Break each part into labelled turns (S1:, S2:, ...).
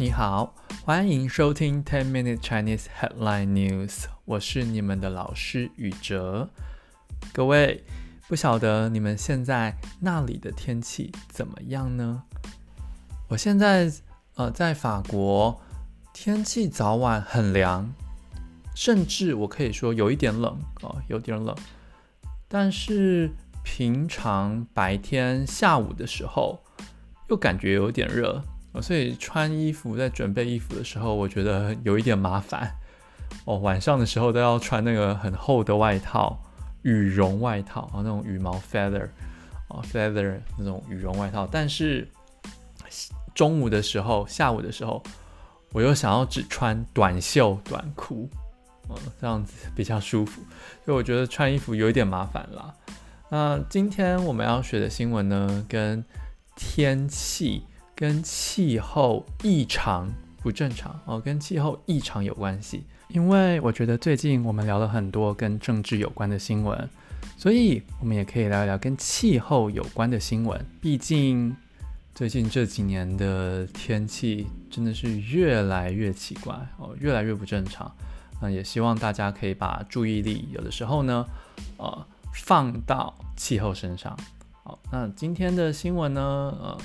S1: 你好，欢迎收听 Ten Minute Chinese Headline News，我是你们的老师宇哲。各位，不晓得你们现在那里的天气怎么样呢？我现在呃在法国，天气早晚很凉，甚至我可以说有一点冷哦，有点冷。但是平常白天下午的时候，又感觉有点热。所以穿衣服，在准备衣服的时候，我觉得有一点麻烦哦。晚上的时候都要穿那个很厚的外套，羽绒外套啊，那种羽毛 feather 啊 feather 那种羽绒外套。但是中午的时候、下午的时候，我又想要只穿短袖短裤，嗯，这样子比较舒服。所以我觉得穿衣服有一点麻烦啦。那今天我们要学的新闻呢，跟天气。跟气候异常不正常哦，跟气候异常有关系。因为我觉得最近我们聊了很多跟政治有关的新闻，所以我们也可以聊一聊跟气候有关的新闻。毕竟最近这几年的天气真的是越来越奇怪哦，越来越不正常。那也希望大家可以把注意力有的时候呢，呃，放到气候身上。好，那今天的新闻呢，呃。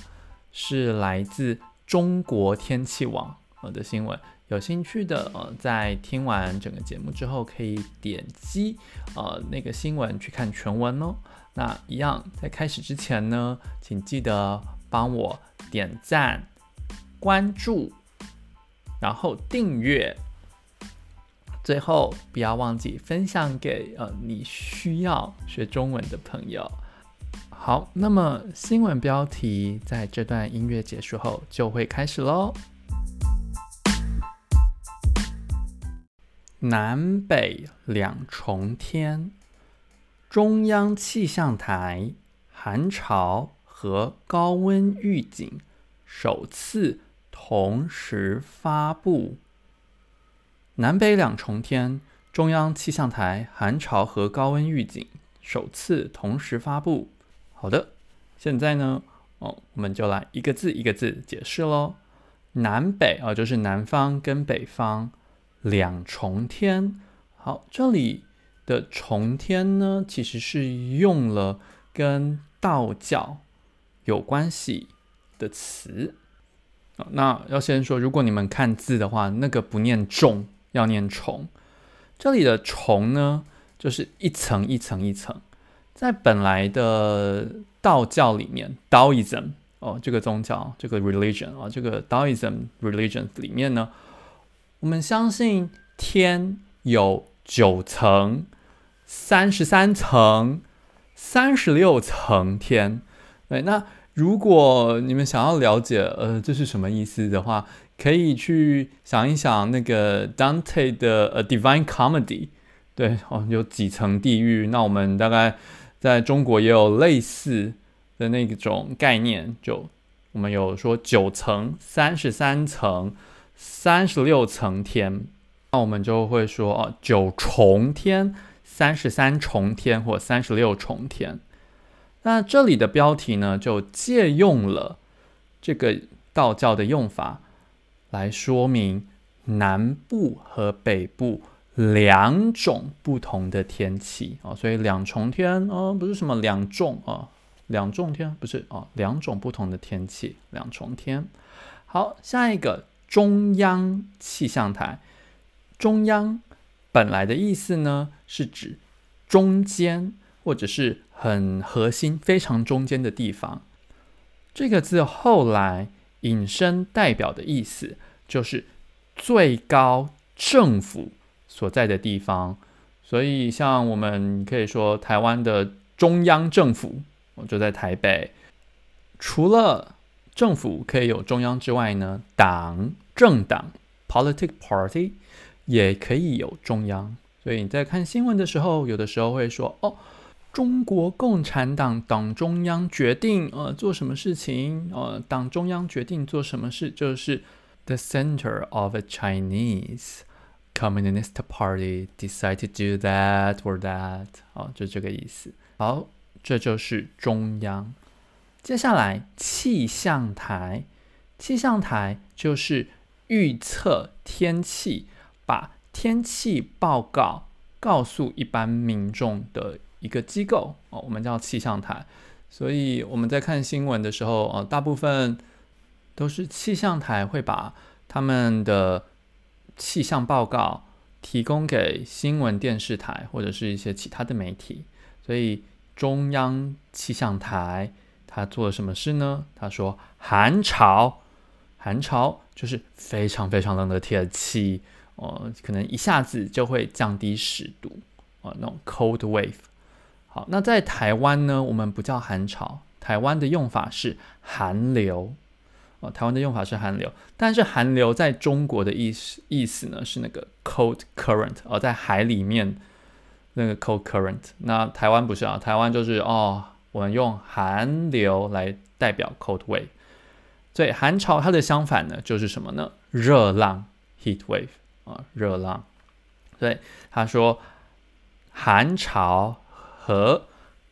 S1: 是来自中国天气网呃的新闻，有兴趣的呃，在听完整个节目之后，可以点击呃那个新闻去看全文哦。那一样，在开始之前呢，请记得帮我点赞、关注，然后订阅，最后不要忘记分享给呃你需要学中文的朋友。好，那么新闻标题在这段音乐结束后就会开始喽。南北两重天，中央气象台寒潮和高温预警首次同时发布。南北两重天，中央气象台寒潮和高温预警首次同时发布。好的，现在呢，哦，我们就来一个字一个字解释喽。南北啊，就是南方跟北方两重天。好，这里的重天呢，其实是用了跟道教有关系的词。那要先说，如果你们看字的话，那个不念重，要念重。这里的重呢，就是一层一层一层。在本来的道教里面，Daoism 哦，这个宗教，这个 religion 啊、哦，这个 Daoism religion 里面呢，我们相信天有九层、三十三层、三十六层天。对，那如果你们想要了解，呃，这是什么意思的话，可以去想一想那个 Dante 的呃 Divine Comedy，对哦，有几层地狱？那我们大概。在中国也有类似的那种概念，就我们有说九层、三十三层、三十六层天，那我们就会说哦九重天、三十三重天或三十六重天。那这里的标题呢，就借用了这个道教的用法来说明南部和北部。两种不同的天气啊，所以两重天哦，不是什么两重啊，两重天不是啊，两种不同的天气，两重天。好，下一个中央气象台，中央本来的意思呢，是指中间或者是很核心、非常中间的地方。这个字后来引申代表的意思就是最高政府。所在的地方，所以像我们可以说台湾的中央政府，我就在台北。除了政府可以有中央之外呢，党政党 （politic party） 也可以有中央。所以你在看新闻的时候，有的时候会说：“哦，中国共产党党中央决定呃做什么事情，呃，党中央决定做什么事，就是 the center of a Chinese。” Communist Party decide to do that or that，好，就这个意思。好，这就是中央。接下来气象台，气象台就是预测天气，把天气报告告诉一般民众的一个机构哦，我们叫气象台。所以我们在看新闻的时候，呃，大部分都是气象台会把他们的气象报告提供给新闻电视台或者是一些其他的媒体。所以中央气象台他做了什么事呢？他说寒潮，寒潮就是非常非常冷的天气，呃，可能一下子就会降低十度，呃，那种 cold wave。好，那在台湾呢，我们不叫寒潮，台湾的用法是寒流。哦，台湾的用法是寒流，但是寒流在中国的意思意思呢是那个 cold current，哦，在海里面那个 cold current。那台湾不是啊，台湾就是哦，我们用寒流来代表 cold wave。所以寒潮它的相反呢就是什么呢？热浪 heat wave 啊，热浪。所以他说寒潮。和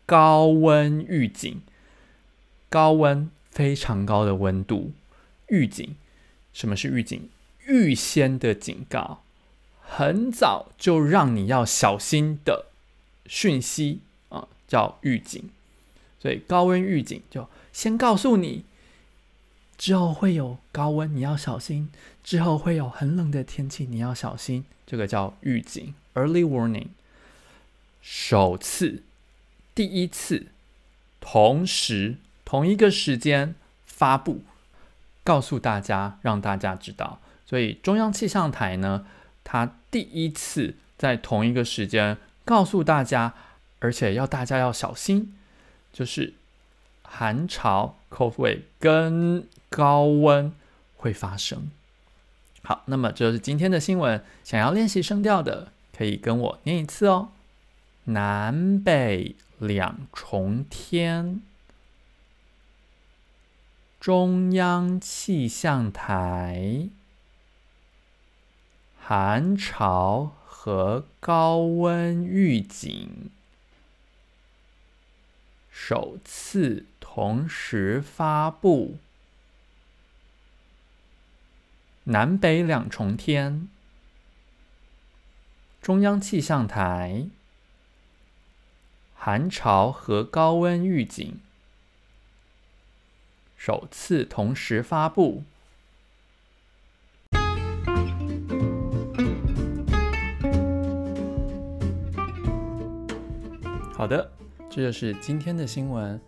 S1: 高温预警，高温非常高的温度，预警，什么是预警？预先的警告，很早就让你要小心的讯息啊，叫预警。所以高温预警就先告诉你，之后会有高温，你要小心；之后会有很冷的天气，你要小心。这个叫预警 （early warning）。首次，第一次，同时同一个时间发布，告诉大家，让大家知道。所以中央气象台呢，它第一次在同一个时间告诉大家，而且要大家要小心，就是寒潮 （cold wave） 跟高温会发生。好，那么这是今天的新闻。想要练习声调的，可以跟我念一次哦。南北两重天，中央气象台，寒潮和高温预警，首次同时发布。南北两重天，中央气象台。寒潮和高温预警首次同时发布。好的，这就是今天的新闻。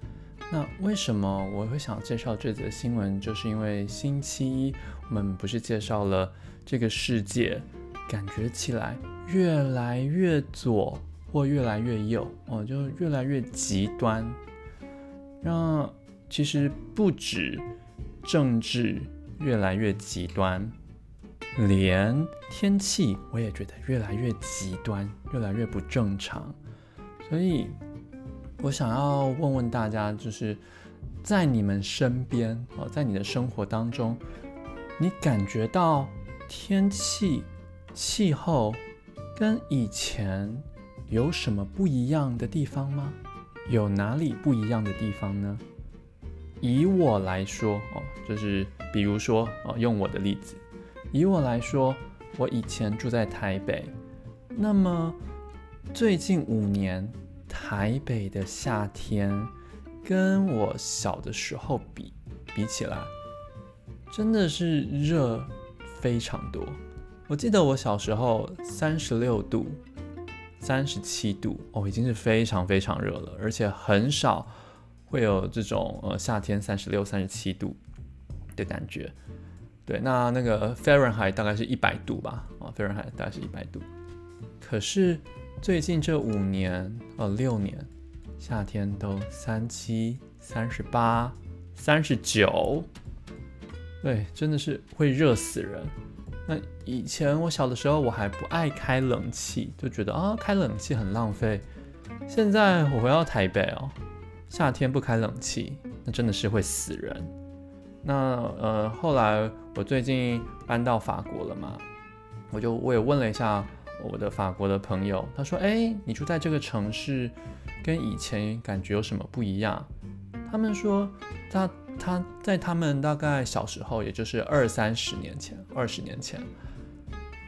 S1: 那为什么我会想介绍这则新闻？就是因为星期一我们不是介绍了这个世界，感觉起来越来越左。或越来越右哦，就越来越极端。那其实不止政治越来越极端，连天气我也觉得越来越极端，越来越不正常。所以，我想要问问大家，就是在你们身边哦，在你的生活当中，你感觉到天气、气候跟以前有什么不一样的地方吗？有哪里不一样的地方呢？以我来说哦，就是比如说哦，用我的例子，以我来说，我以前住在台北，那么最近五年，台北的夏天跟我小的时候比比起来，真的是热非常多。我记得我小时候三十六度。三十七度哦，已经是非常非常热了，而且很少会有这种呃夏天三十六、三十七度的感觉。对，那那个 Fahrenheit 大概是一百度吧，啊，Fahrenheit 大概是一百度。可是最近这五年呃六年，夏天都三七、三十八、三十九，对，真的是会热死人。那以前我小的时候，我还不爱开冷气，就觉得啊，开冷气很浪费。现在我回到台北哦，夏天不开冷气，那真的是会死人。那呃，后来我最近搬到法国了嘛，我就我也问了一下我的法国的朋友，他说：“哎，你住在这个城市，跟以前感觉有什么不一样？”他们说，他他在他们大概小时候，也就是二三十年前、二十年前，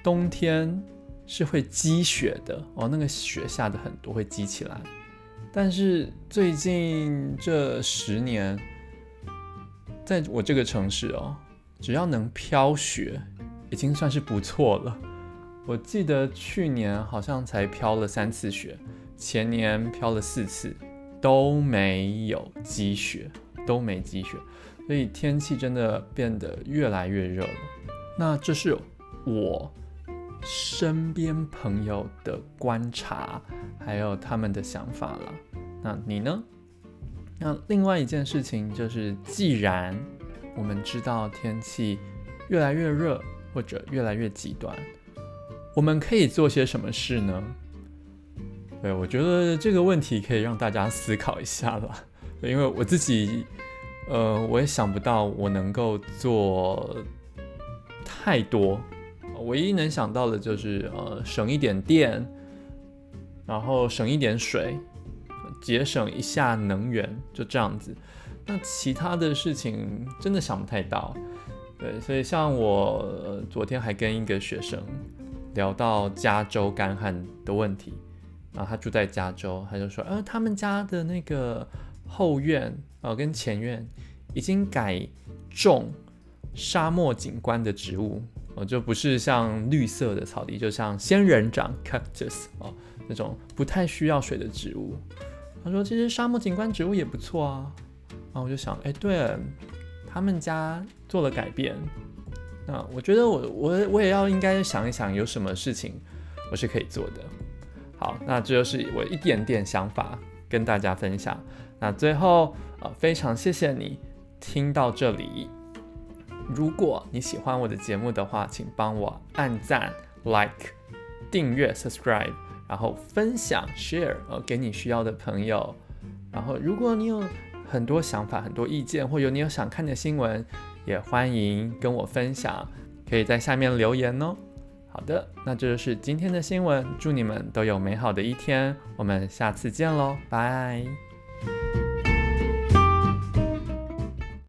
S1: 冬天是会积雪的哦，那个雪下的很多，会积起来。但是最近这十年，在我这个城市哦，只要能飘雪，已经算是不错了。我记得去年好像才飘了三次雪，前年飘了四次，都没有积雪，都没积雪，所以天气真的变得越来越热了。那这是我身边朋友的观察，还有他们的想法了。那你呢？那另外一件事情就是，既然我们知道天气越来越热，或者越来越极端。我们可以做些什么事呢？对，我觉得这个问题可以让大家思考一下了。因为我自己，呃，我也想不到我能够做太多。唯一能想到的就是，呃，省一点电，然后省一点水，节省一下能源，就这样子。那其他的事情真的想不太到。对，所以像我，昨天还跟一个学生。聊到加州干旱的问题，然后他住在加州，他就说，呃，他们家的那个后院，呃，跟前院已经改种沙漠景观的植物，呃，就不是像绿色的草地，就像仙人掌 （cactus） 哦，那种不太需要水的植物。他说，其实沙漠景观植物也不错啊。然后我就想，哎，对了，他们家做了改变。那我觉得我我我也要应该想一想有什么事情我是可以做的。好，那这就是我一点点想法跟大家分享。那最后呃非常谢谢你听到这里。如果你喜欢我的节目的话，请帮我按赞、like、订阅、subscribe，然后分享、share 呃给你需要的朋友。然后如果你有很多想法、很多意见，或者你有想看的新闻。也欢迎跟我分享，可以在下面留言哦。好的，那这就是今天的新闻，祝你们都有美好的一天，我们下次见喽，拜。